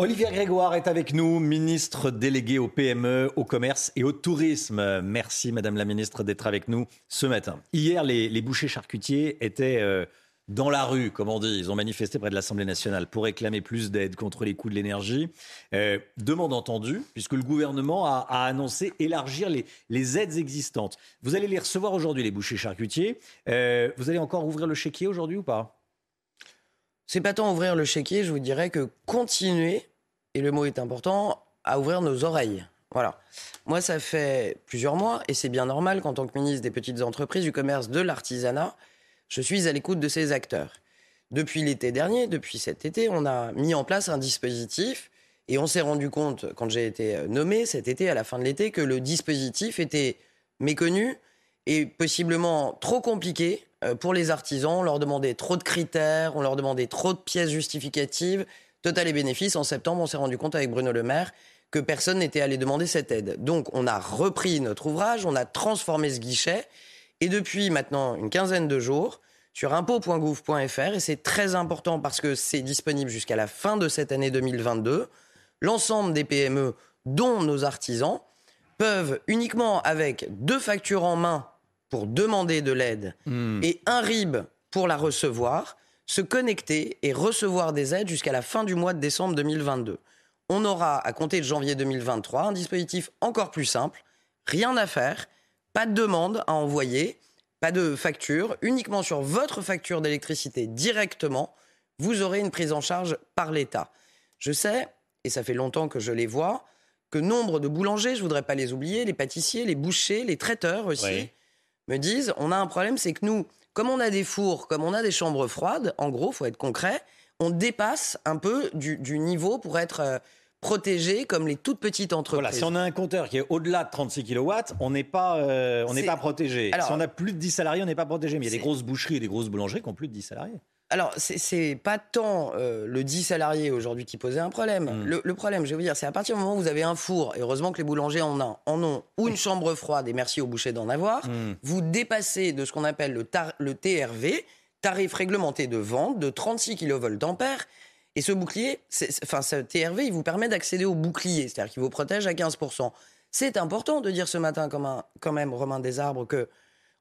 Olivier Grégoire est avec nous, ministre délégué au PME, au commerce et au tourisme. Merci, Madame la ministre, d'être avec nous ce matin. Hier, les, bouchers charcutiers étaient euh, dans la rue, comme on dit. Ils ont manifesté près de l'Assemblée nationale pour réclamer plus d'aide contre les coûts de l'énergie. Euh, demande entendue, puisque le gouvernement a, annoncé élargir les, les, aides existantes. Vous allez les recevoir aujourd'hui, les bouchers charcutiers. Euh, vous allez encore ouvrir le chéquier aujourd'hui ou pas? C'est pas tant ouvrir le chéquier, je vous dirais que continuer, et le mot est important, à ouvrir nos oreilles. Voilà. Moi, ça fait plusieurs mois, et c'est bien normal qu'en tant que ministre des petites entreprises, du commerce, de l'artisanat, je suis à l'écoute de ces acteurs. Depuis l'été dernier, depuis cet été, on a mis en place un dispositif, et on s'est rendu compte, quand j'ai été nommé cet été, à la fin de l'été, que le dispositif était méconnu et possiblement trop compliqué euh, pour les artisans. On leur demandait trop de critères, on leur demandait trop de pièces justificatives. Total et bénéfice, en septembre, on s'est rendu compte avec Bruno Le Maire que personne n'était allé demander cette aide. Donc on a repris notre ouvrage, on a transformé ce guichet, et depuis maintenant une quinzaine de jours, sur impôt.gouv.fr, et c'est très important parce que c'est disponible jusqu'à la fin de cette année 2022, l'ensemble des PME, dont nos artisans, peuvent uniquement avec deux factures en main pour demander de l'aide Hmm. et un RIB pour la recevoir, se connecter et recevoir des aides jusqu'à la fin du mois de décembre 2022. On aura, à compter de janvier 2023, un dispositif encore plus simple, rien à faire, pas de demande à envoyer, pas de facture, uniquement sur votre facture d'électricité directement, vous aurez une prise en charge par l'État. Je sais, et ça fait longtemps que je les vois, que nombre de boulangers, je voudrais pas les oublier, les pâtissiers, les bouchers, les traiteurs aussi, Oui. Me disent on a un problème, c'est que nous, comme on a des fours, comme on a des chambres froides, en gros, faut être concret, on dépasse un peu du, du niveau pour être euh, protégé comme les toutes petites entreprises. Voilà, si on a un compteur qui est au-delà de 36 kW, on n'est pas, euh, on n'est pas protégé. Alors- si on a plus de 10 salariés, on n'est pas protégé. Mais il y a des grosses boucheries et des grosses boulangeries qui ont plus de 10 salariés. Alors, c'est- pas tant euh, le 10 salariés aujourd'hui qui posait un problème. Mm. Le, le problème, je vais vous dire, c'est à partir du moment où vous avez un four, et heureusement que les boulangers en, ont- en ont, ou une chambre froide, et merci aux bouchers d'en avoir, Mm. vous dépassez de ce qu'on appelle le, tar- le TRV, tarif réglementé de vente de 36 kVA. Et ce bouclier, enfin, ce TRV, il vous permet d'accéder au bouclier, c'est-à-dire qu'il vous protège à 15%. C'est important de dire ce matin, comme un, quand même, Romain Desarbres, que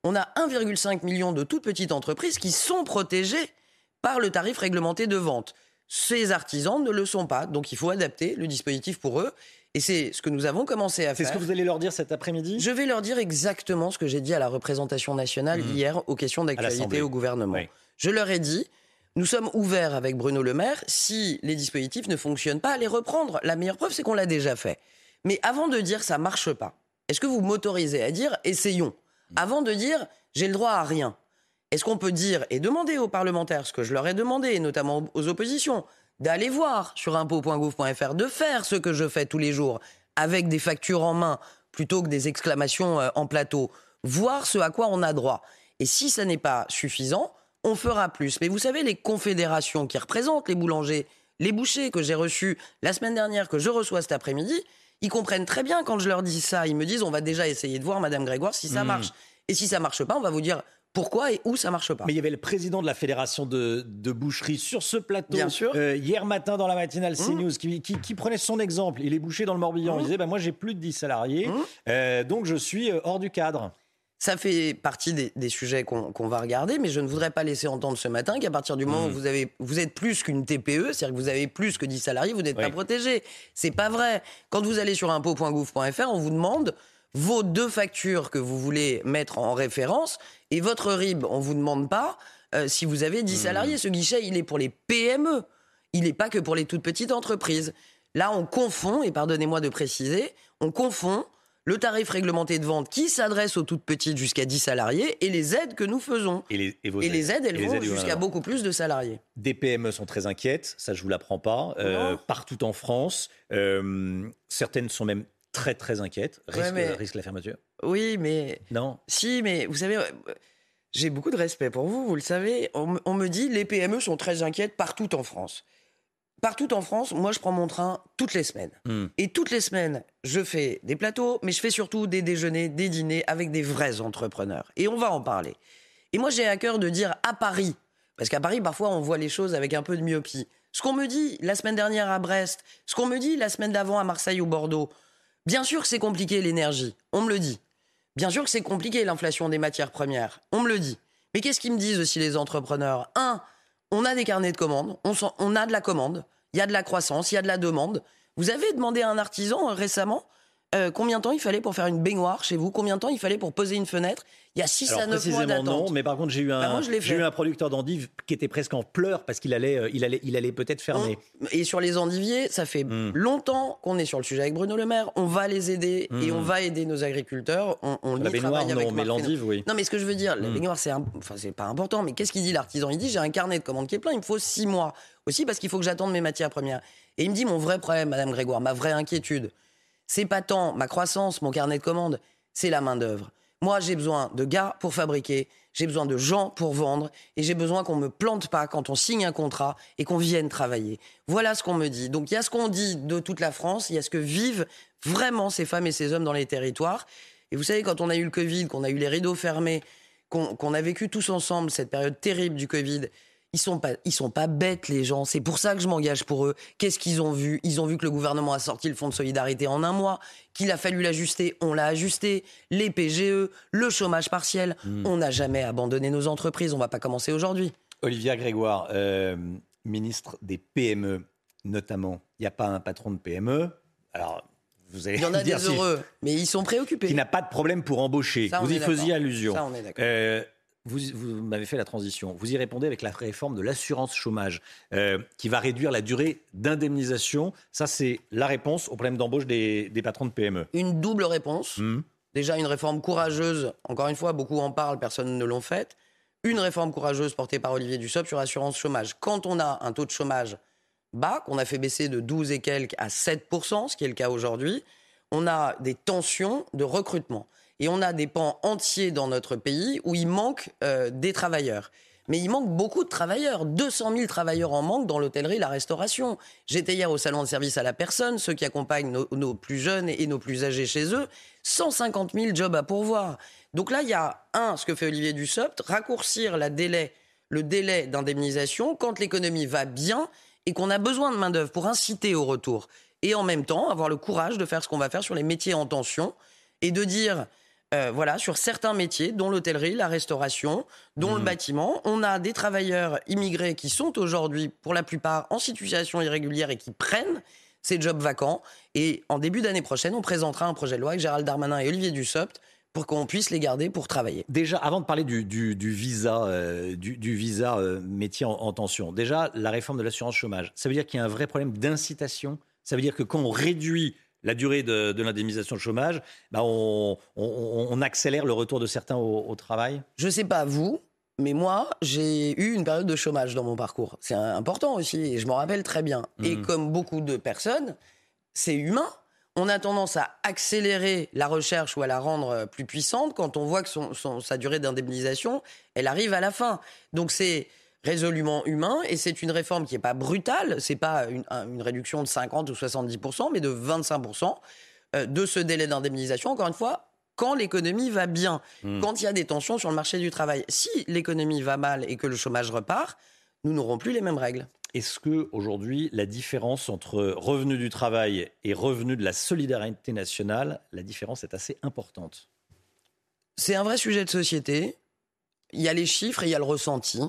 on a 1,5 million de toutes petites entreprises qui sont protégées par le tarif réglementé de vente. Ces artisans ne le sont pas, donc il faut adapter le dispositif pour eux. Et c'est ce que nous avons commencé à C'est faire. ce que vous allez leur dire cet après-midi? Je vais leur dire exactement ce que j'ai dit à la représentation nationale Mhm. hier aux questions d'actualité au gouvernement. Oui. Je leur ai dit, nous sommes ouverts avec Bruno Le Maire, si les dispositifs ne fonctionnent pas, à les reprendre. La meilleure preuve, c'est qu'on l'a déjà fait. Mais avant de dire ça marche pas, est-ce que vous m'autorisez à dire essayons Avant de dire j'ai le droit à rien, est-ce qu'on peut dire et demander aux parlementaires ce que je leur ai demandé, et notamment aux oppositions, d'aller voir sur impôt.gouv.fr, de faire ce que je fais tous les jours avec des factures en main plutôt que des exclamations euh, en plateau, voir ce à quoi on a droit. Et si ça n'est pas suffisant, on fera plus. Mais vous savez, les confédérations qui représentent les boulangers, les bouchers que j'ai reçus la semaine dernière, que je reçois cet après-midi, ils comprennent très bien quand je leur dis ça. Ils me disent, on va déjà essayer de voir, Madame Grégoire, si ça Hmm. marche. Et si ça marche pas, on va vous dire pourquoi et où ça marche pas. Mais il y avait le président de la fédération de, de boucherie sur ce plateau Bien sûr. euh, hier matin dans la matinale Mmh. CNews qui, qui, qui prenait son exemple. Il est bouché dans le Morbihan. Mmh. Il disait bah, Moi, j'ai plus de 10 salariés, Mmh. euh, donc je suis euh, hors du cadre. Ça fait partie des, des sujets qu'on va regarder, mais je ne voudrais pas laisser entendre ce matin qu'à partir du moment où vous, avez, vous êtes plus qu'une TPE, c'est-à-dire que vous avez plus que 10 salariés, vous n'êtes Oui. pas protégé. C'est pas vrai. Quand vous allez sur impôt.gouv.fr, on vous demande vos deux factures que vous voulez mettre en référence et votre RIB. On vous demande pas euh, si vous avez 10 Mm. salariés. Ce guichet, il est pour les PME. Il n'est pas que pour les toutes petites entreprises. Là, on confond, et pardonnez-moi de préciser, on confond le tarif réglementé de vente qui s'adresse aux toutes petites jusqu'à 10 salariés et les aides que nous faisons. Et les, et vos Et les aides, elles Et vont jusqu'à beaucoup plus de salariés. Des PME sont très inquiètes, ça je vous l'apprends pas, euh, partout en France. Euh, certaines sont même très très inquiètes. Risque, mais- risque la fermeture Oui, mais Non si, mais vous savez, j'ai beaucoup de respect pour vous, vous le savez. On, me- on me dit les PME sont très inquiètes partout en France. Partout en France, moi je prends mon train toutes les semaines. Hmm. Et toutes les semaines, je fais des plateaux, mais je fais surtout des déjeuners, des dîners avec des vrais entrepreneurs. Et on va en parler. Et moi, j'ai à cœur de dire à Paris, parce qu'à Paris, parfois, on voit les choses avec un peu de myopie. Ce qu'on me dit la semaine dernière à Brest, ce qu'on me dit la semaine d'avant à Marseille ou Bordeaux, bien sûr que c'est compliqué l'énergie, on me le dit. Bien sûr que c'est compliqué l'inflation des matières premières, on me le dit. Mais qu'est-ce qu'ils me disent aussi les entrepreneurs? Un, on a des carnets de commandes, on, a de la commande, il y a de la croissance, il y a de la demande. Vous avez demandé à un artisan euh, récemment euh, combien de temps il fallait pour faire une baignoire chez vous, combien de temps il fallait pour poser une fenêtre? Il y a 6 Alors à 9 mois précisément d'attente. non, mais par contre j'ai eu Bah, un, moi, j'ai eu un producteur d'endives qui était presque en pleurs parce qu'il allait, euh, il allait, il allait peut-être fermer. Et sur les endiviers, ça fait Mm. longtemps qu'on est sur le sujet avec Bruno Le Maire. On va les aider et Mm. on va aider nos agriculteurs. On, on La y baignoire travaille avec mais l'endive oui. Non, mais ce que je veux dire, la Mm. baignoire, c'est un- enfin, c'est pas important, mais qu'est-ce qu'il dit l'artisan? Il dit j'ai un carnet de commandes qui est plein, il me faut six mois. Aussi parce qu'il faut que j'attende mes matières premières. Et il me dit mon vrai problème, Madame Grégoire, ma vraie inquiétude, c'est pas tant ma croissance, mon carnet de commandes, c'est la main-d'œuvre. Moi, j'ai besoin de gars pour fabriquer, j'ai besoin de gens pour vendre, et j'ai besoin qu'on me plante pas quand on signe un contrat et qu'on vienne travailler. Voilà ce qu'on me dit. Donc il y a ce qu'on dit de toute la France, il y a ce que vivent vraiment ces femmes et ces hommes dans les territoires. Et vous savez, quand on a eu le Covid, qu'on a eu les rideaux fermés, qu'on a vécu tous ensemble cette période terrible du Covid, ils sont pas, ils sont pas bêtes les gens. C'est pour ça que je m'engage pour eux. Qu'est-ce qu'ils ont vu? Ils ont vu que le gouvernement a sorti le fonds de solidarité en un mois, qu'il a fallu l'ajuster, on l'a ajusté. Les PGE, le chômage partiel, on n'a jamais abandonné nos entreprises. On va pas commencer aujourd'hui. Olivia Grégoire, euh, ministre des PME notamment. Il n'y a pas un patron de PME. Alors vous allez Il y en a des si- heureux, mais ils sont préoccupés. qui n'a pas de problème pour embaucher. Ça, vous y faisiez allusion. Ça, on est d'accord. Euh, vous, vous m'avez fait la transition. Vous y répondez avec la réforme de l'assurance chômage, euh, qui va réduire la durée d'indemnisation. Ça, c'est la réponse au problème d'embauche des, des patrons de PME. Une double réponse. Hmm. Déjà une réforme courageuse, encore une fois, beaucoup en parlent, personne ne l'ont faite. Une réforme courageuse portée par Olivier Dussopt sur l'assurance chômage. Quand on a un taux de chômage bas, qu'on a fait baisser de 12 et quelques à 7%, ce qui est le cas aujourd'hui, on a des tensions de recrutement. Et on a des pans entiers dans notre pays où il manque euh, des travailleurs. Mais il manque beaucoup de travailleurs. 200 000 travailleurs en manque dans l'hôtellerie la restauration. J'étais hier au salon de service à la personne, ceux qui accompagnent nos, nos plus jeunes et nos plus âgés chez eux. 150 000 jobs à pourvoir. Donc là, il y a, un, ce que fait Olivier Dussopt, raccourcir la délai, le délai d'indemnisation quand l'économie va bien et qu'on a besoin de main-d'œuvre pour inciter au retour. Et en même temps, avoir le courage de faire ce qu'on va faire sur les métiers en tension et de dire, euh, voilà, sur certains métiers, dont l'hôtellerie, la restauration, dont le bâtiment, on a des travailleurs immigrés qui sont aujourd'hui, pour la plupart, en situation irrégulière et qui prennent ces jobs vacants. Et en début d'année prochaine, on présentera un projet de loi avec Gérald Darmanin et Olivier Dussopt pour qu'on puisse les garder pour travailler. Déjà, avant de parler du, du- du visa, euh, du, du visa euh, métier en, en tension, déjà, la réforme de l'assurance chômage, ça veut dire qu'il y a un vrai problème d'incitation. Ça veut dire que quand on réduit la durée de, de l'indemnisation de chômage, bah, on, on- on accélère le retour de certains au, au travail? Je sais pas vous, mais moi, j'ai eu une période de chômage dans mon parcours. C'est important aussi, et je m'en rappelle très bien. Et Mhm. comme beaucoup de personnes, c'est humain. On a tendance à accélérer la recherche ou à la rendre euh, plus puissante quand on voit que son- son- sa durée d'indemnisation, elle arrive à la fin. Donc c'est résolument humain et c'est une réforme qui n'est pas brutale, c'est pas une, un- une réduction de 50 ou 70%, mais de 25% euh, de ce délai d'indemnisation. Encore une fois, quand l'économie va bien, Mm. quand il y a des tensions sur le marché du travail. Si l'économie va mal et que le chômage repart, nous n'aurons plus les mêmes règles. Est-ce que aujourd'hui, la différence entre revenu du travail et revenu de la solidarité nationale, la différence est assez importante? C'est un vrai sujet de société. Il y a les chiffres et il y a le ressenti.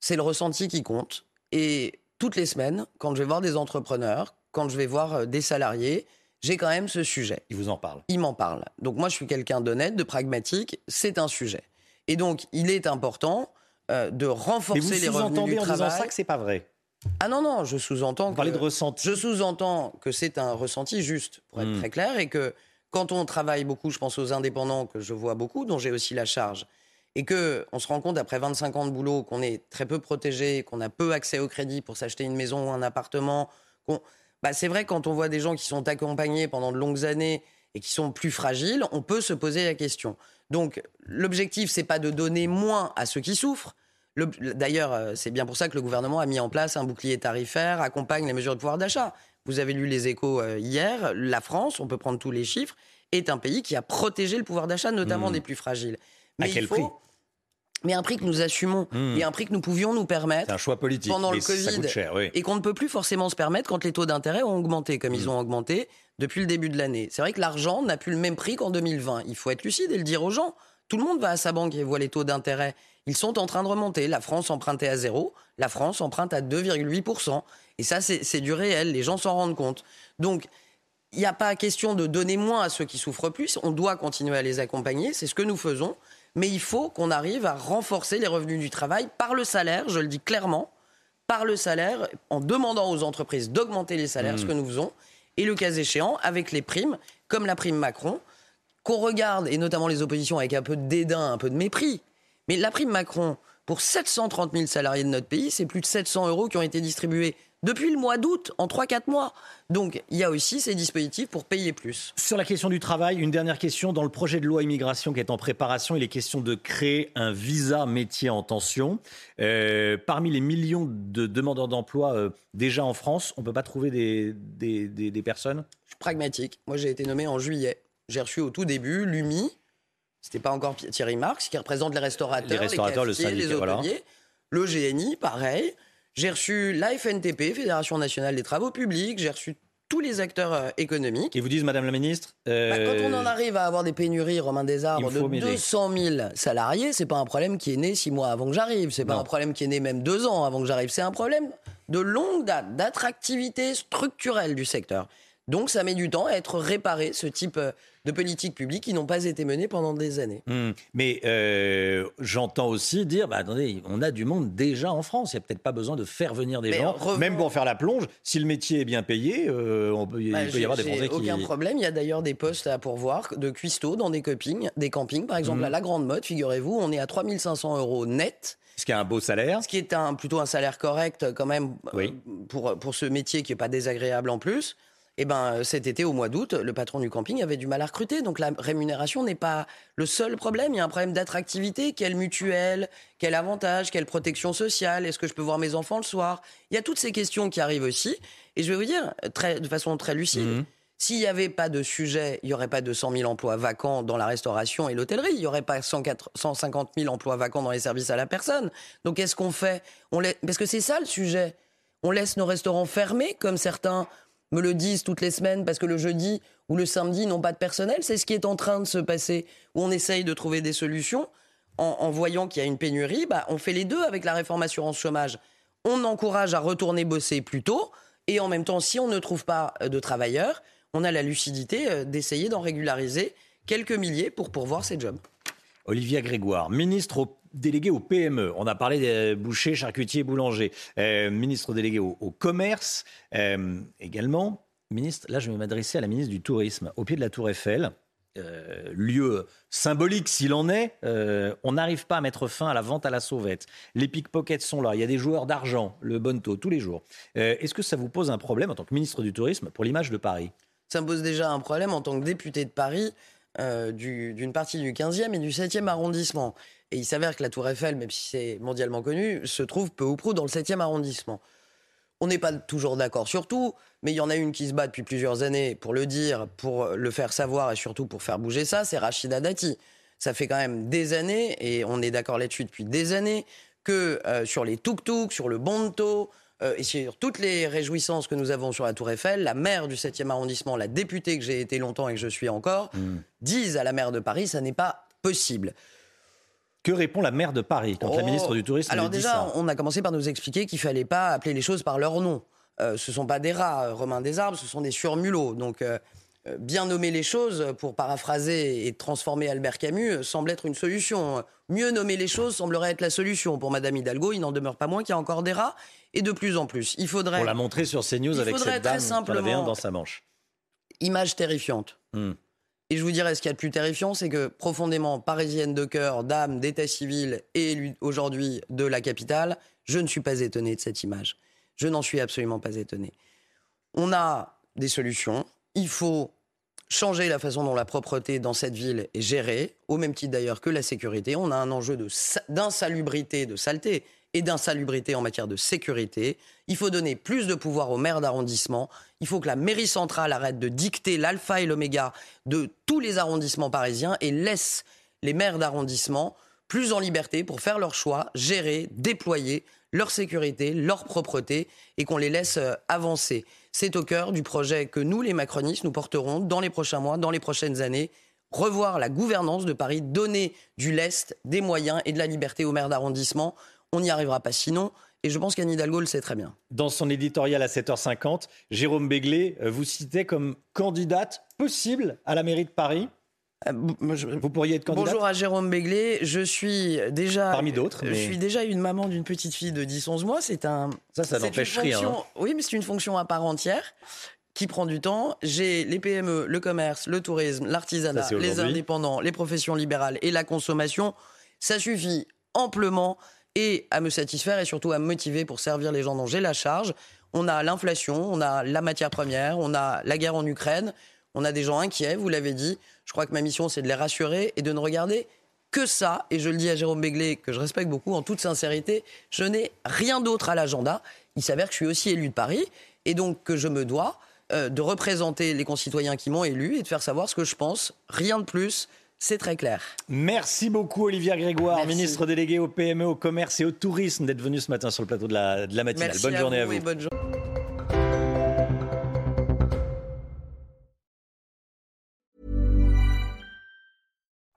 C'est le ressenti qui compte. Et toutes les semaines, quand je vais voir des entrepreneurs, quand je vais voir euh, des salariés, j'ai quand même ce sujet. Il vous en parle. Ils m'en parlent. Donc moi, je suis quelqu'un d'honnête, de pragmatique. C'est un sujet. Et donc, il est important euh, de Mais renforcer vous les revenus du en disant ça que c'est pas vrai. Ah non, non, je sous-entends Vous que... de ressenti. Je sous-entends que c'est un ressenti juste, pour être Mm. très clair, et que quand on travaille beaucoup, je pense aux indépendants que je vois beaucoup, dont j'ai aussi la charge, et que on se rend compte après 25 ans de boulot qu'on est très peu protégé, qu'on a peu accès au crédit pour s'acheter une maison ou un appartement, bah, c'est vrai quand on voit des gens qui sont accompagnés pendant de longues années et qui sont plus fragiles, on peut se poser la question. Donc l'objectif c'est pas de donner moins à ceux qui souffrent. D'ailleurs, euh, c'est bien pour ça que le gouvernement a mis en place un bouclier tarifaire, accompagne les mesures de pouvoir d'achat. Vous avez lu les échos euh, hier, la France, on peut prendre tous les chiffres, est un pays qui a protégé le pouvoir d'achat, notamment mmh. des plus fragiles. Mais à quel prix? Mais un prix que nous assumons mmh. et un prix que nous pouvions nous permettre un choix politique, pendant le Covid et qu'on ne peut plus forcément se permettre quand les taux d'intérêt ont augmenté comme ils mmh. ont augmenté depuis le début de l'année. C'est vrai que l'argent n'a plus le même prix qu'en 2020. Il faut être lucide et le dire aux gens. Tout le monde va à sa banque et voit les taux d'intérêt. Ils sont en train de remonter. La France empruntait à zéro, la France emprunte à 2,8%. Et ça, c'est du réel. Les gens s'en rendent compte. Donc, il n'y a pas question de donner moins à ceux qui souffrent plus. On doit continuer à les accompagner. C'est ce que nous faisons. Mais il faut qu'on arrive à renforcer les revenus du travail par le salaire, je le dis clairement, par le salaire, en demandant aux entreprises d'augmenter les salaires, ce mmh. que nous faisons, et le cas échéant, avec les primes, comme la prime Macron, qu'on regarde, et notamment les oppositions, avec un peu de dédain, un peu de mépris. Mais la prime Macron, pour 730 000 salariés de notre pays, c'est plus de 700 euros qui ont été distribués depuis le mois d'août, en 3-4 mois. Donc il y a aussi ces dispositifs pour payer plus. Sur la question du travail, une dernière question. Dans le projet de loi immigration qui est en préparation, il est question de créer un visa métier en tension. Euh, parmi les millions de demandeurs d'emploi euh, déjà en France, on ne peut pas trouver des, des, personnes? Je suis pragmatique. Moi j'ai été nommé en juillet. J'ai reçu au tout début l'UMI, c'était pas encore Thierry Marx, qui représente les restaurateurs, les, restaurateurs, le syndicat, les hôteliers. Le GNI, pareil. J'ai reçu la FNTP, Fédération nationale des travaux publics. J'ai reçu tous les acteurs euh, économiques. Et vous disent, Madame la Ministre euh, bah, Quand on en arrive à avoir des pénuries, Romain Desarbres, de 200 000 salariés, c'est pas un problème qui est né six mois avant que j'arrive. C'est pas un problème qui est né même deux ans avant que j'arrive. C'est un problème de longue date, d'attractivité structurelle du secteur. Donc ça met du temps à être réparé, ce type euh, de politiques publiques qui n'ont pas été menées pendant des années. Hmm. Mais euh, j'entends aussi dire, bah, attendez, on a du monde déjà en France, il n'y a peut-être pas besoin de faire venir des gens, même pour faire la plonge. Si le métier est bien payé, euh, on peut, il bah, peut y avoir des Français qui... aucun problème, il y a d'ailleurs des postes à pourvoir de cuistots dans des campings, des campings par exemple hmm. à la Grande Motte, figurez-vous, on est à 3500 euros net. Ce qui est un beau salaire. Ce qui est un, plutôt un salaire correct quand même pour, pour ce métier qui n'est pas désagréable en plus. Eh ben, cet été, au mois d'août, le patron du camping avait du mal à recruter. Donc la rémunération n'est pas le seul problème. Il y a un problème d'attractivité. Quelle mutuelle Quel avantage Quelle protection sociale? Est-ce que je peux voir mes enfants le soir? Il y a toutes ces questions qui arrivent aussi. Et je vais vous dire, très, de façon très lucide, mhm. S'il n'y avait pas de sujet, il n'y aurait pas 200 000 emplois vacants dans la restauration et l'hôtellerie. Il n'y aurait pas 150 000 emplois vacants dans les services à la personne. Donc, qu'est-ce qu'on fait? On Parce que c'est ça le sujet. On laisse nos restaurants fermés, comme certains me le disent toutes les semaines parce que le jeudi ou le samedi n'ont pas de personnel. C'est ce qui est en train de se passer, où on essaye de trouver des solutions. En, voyant qu'il y a une pénurie, bah, on fait les deux avec la réforme assurance chômage. On encourage à retourner bosser plus tôt, et en même temps, si on ne trouve pas euh, de travailleurs, on a la lucidité euh, d'essayer d'en régulariser quelques milliers pour pourvoir ces jobs. Olivia Grégoire, ministre délégué au PME. On a parlé des bouchers, charcutiers, boulangers. Euh, ministre délégué au, commerce euh, également. Ministre, là je vais m'adresser à la ministre du Tourisme. Au pied de la Tour Eiffel, euh, lieu symbolique s'il en est, on n'arrive pas à mettre fin à la vente à la sauvette. Les pickpockets sont là, il y a des joueurs d'argent, le bon taux, tous les jours. Est-ce que ça vous pose un problème en tant que ministre du Tourisme pour l'image de Paris? Ça me pose déjà un problème en tant que député de Paris. D'une partie du 15e et du 7e arrondissement. Et il s'avère que la Tour Eiffel, même si c'est mondialement connu, se trouve peu ou prou dans le 7e arrondissement. On n'est pas toujours d'accord sur tout, mais il y en a une qui se bat depuis plusieurs années pour le dire, pour le faire savoir et surtout pour faire bouger ça, c'est Rachida Dati. Ça fait quand même des années, et on est d'accord là-dessus depuis des années, que euh, sur les tuk-tuk, sur le bonto, euh, et sur toutes les réjouissances que nous avons sur la Tour Eiffel, la maire du 7e arrondissement, la députée que j'ai été longtemps et que je suis encore, mmh. disent à la maire de Paris, ça n'est pas possible. Que répond la maire de Paris quand la oh. ministre du Tourisme Alors déjà, ça? on a commencé par nous expliquer qu'il fallait pas appeler les choses par leur nom. Euh, ce sont pas des rats, euh, Romain arbres, ce sont des surmulots. Donc euh, bien nommer les choses, pour paraphraser et transformer Albert Camus, semble être une solution. Mieux nommer les choses semblerait être la solution. Pour Madame Hidalgo, il n'en demeure pas moins qu'il y a encore des rats, et de plus en plus. Il faudrait... Pour la montrer sur CNews avec cette dame simplement, dans sa manche. Image terrifiante. Hmm. Et je vous dirais, ce qu'il y a de plus terrifiant, c'est que profondément parisienne de cœur, d'âme, d'état civil et élue aujourd'hui de la capitale, je ne suis pas étonné de cette image. Je n'en suis absolument pas étonné. On a des solutions. Il faut changer la façon dont la propreté dans cette ville est gérée, au même titre d'ailleurs que la sécurité. On a un enjeu d'insalubrité, de saleté et d'insalubrité en matière de sécurité. Il faut donner plus de pouvoir aux maires d'arrondissement. Il faut que la mairie centrale arrête de dicter l'alpha et l'oméga de tous les arrondissements parisiens et laisse les maires d'arrondissement plus en liberté pour faire leurs choix, gérer, déployer leur sécurité, leur propreté et qu'on les laisse euh, avancer. C'est au cœur du projet que nous, les macronistes, nous porterons dans les prochains mois, dans les prochaines années. Revoir la gouvernance de Paris, donner du lest, des moyens et de la liberté aux maires d'arrondissement on n'y arrivera pas sinon. Et je pense qu'Anne Hidalgo le sait très bien. Dans son éditorial à 7h50, Jérôme Béglé euh, vous citait comme candidate possible à la mairie de Paris. Euh, vous pourriez être candidate Bonjour à Jérôme Béglé. Je suis déjà. Parmi d'autres. Je suis déjà une maman d'une petite fille de 10-11 mois. C'est un. Ça, ça n'empêche rien. Hein. Oui, mais c'est une fonction à part entière qui prend du temps. J'ai les PME, le commerce, le tourisme, l'artisanat, les indépendants, les professions libérales et la consommation. Ça suffit amplement et à me satisfaire et surtout à me motiver pour servir les gens dont j'ai la charge. On a l'inflation, on a la matière première, on a la guerre en Ukraine, on a des gens inquiets, vous l'avez dit. Je crois que ma mission, c'est de les rassurer et de ne regarder que ça. Et je le dis à Jérôme Béglé, que je respecte beaucoup, en toute sincérité, je n'ai rien d'autre à l'agenda. Il s'avère que je suis aussi élu de Paris et donc que je me dois euh, de représenter les concitoyens qui m'ont élu et de faire savoir ce que je pense. Rien de plus. C'est très clair. Merci beaucoup, Olivia Grégoire, ministre délégué au PME, au commerce et au tourisme, d'être venu ce matin sur le plateau de la, de la matinale. bonne journée à vous. bonne journée.